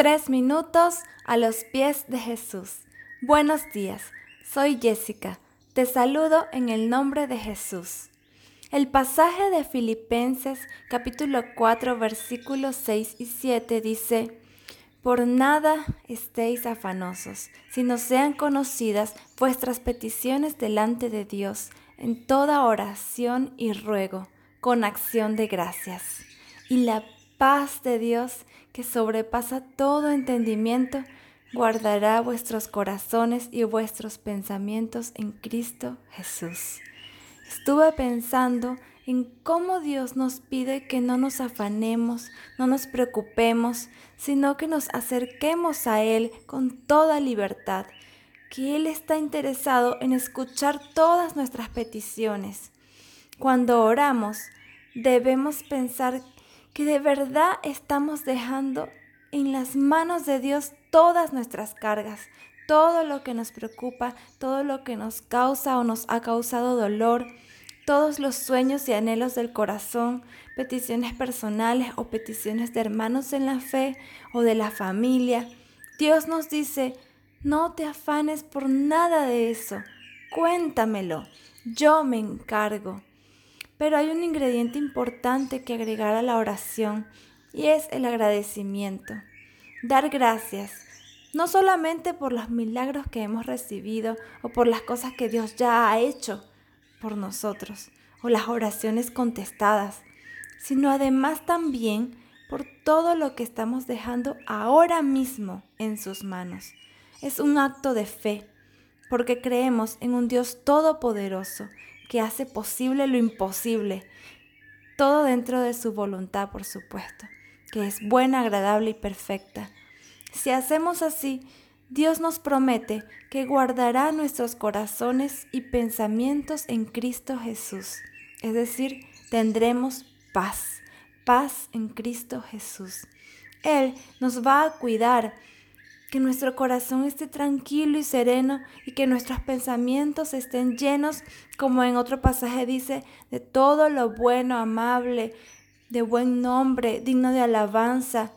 Tres minutos a los pies de Jesús. Buenos días, soy Jessica. Te saludo en el nombre de Jesús. El pasaje de Filipenses capítulo 4 versículos 6 y 7 dice, Por nada estéis afanosos, sino sean conocidas vuestras peticiones delante de Dios en toda oración y ruego, con acción de gracias. Y la paz de Dios, que sobrepasa todo entendimiento, guardará vuestros corazones y vuestros pensamientos en Cristo Jesús. Estuve pensando en cómo Dios nos pide que no nos afanemos, no nos preocupemos, sino que nos acerquemos a Él con toda libertad, que Él está interesado en escuchar todas nuestras peticiones. Cuando oramos, debemos pensar que de verdad estamos dejando en las manos de Dios todas nuestras cargas, todo lo que nos preocupa, todo lo que nos causa o nos ha causado dolor, todos los sueños y anhelos del corazón, peticiones personales o peticiones de hermanos en la fe o de la familia. Dios nos dice, no te afanes por nada de eso, cuéntamelo, yo me encargo. Pero hay un ingrediente importante que agregar a la oración y es el agradecimiento. Dar gracias, no solamente por los milagros que hemos recibido o por las cosas que Dios ya ha hecho por nosotros o las oraciones contestadas, sino además también por todo lo que estamos dejando ahora mismo en sus manos. Es un acto de fe, porque creemos en un Dios todopoderoso que hace posible lo imposible, todo dentro de su voluntad, por supuesto, que es buena, agradable y perfecta. Si hacemos así, Dios nos promete que guardará nuestros corazones y pensamientos en Cristo Jesús, es decir, tendremos paz, paz en Cristo Jesús. Él nos va a cuidar, que nuestro corazón esté tranquilo y sereno y que nuestros pensamientos estén llenos, como en otro pasaje dice, de todo lo bueno, amable, de buen nombre, digno de alabanza.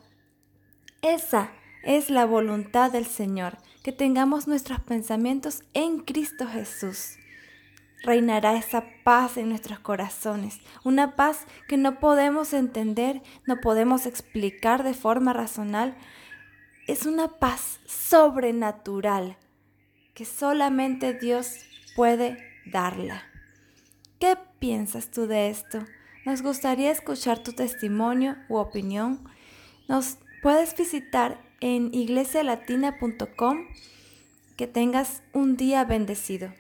Esa es la voluntad del Señor, que tengamos nuestros pensamientos en Cristo Jesús. Reinará esa paz en nuestros corazones, una paz que no podemos entender, no podemos explicar de forma razonal, es una paz sobrenatural que solamente Dios puede darla. ¿Qué piensas tú de esto? Nos gustaría escuchar tu testimonio u opinión. Nos puedes visitar en iglesialatina.com. Que tengas un día bendecido.